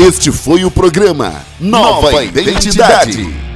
Este foi o programa Nova, Nova Identidade. Identidade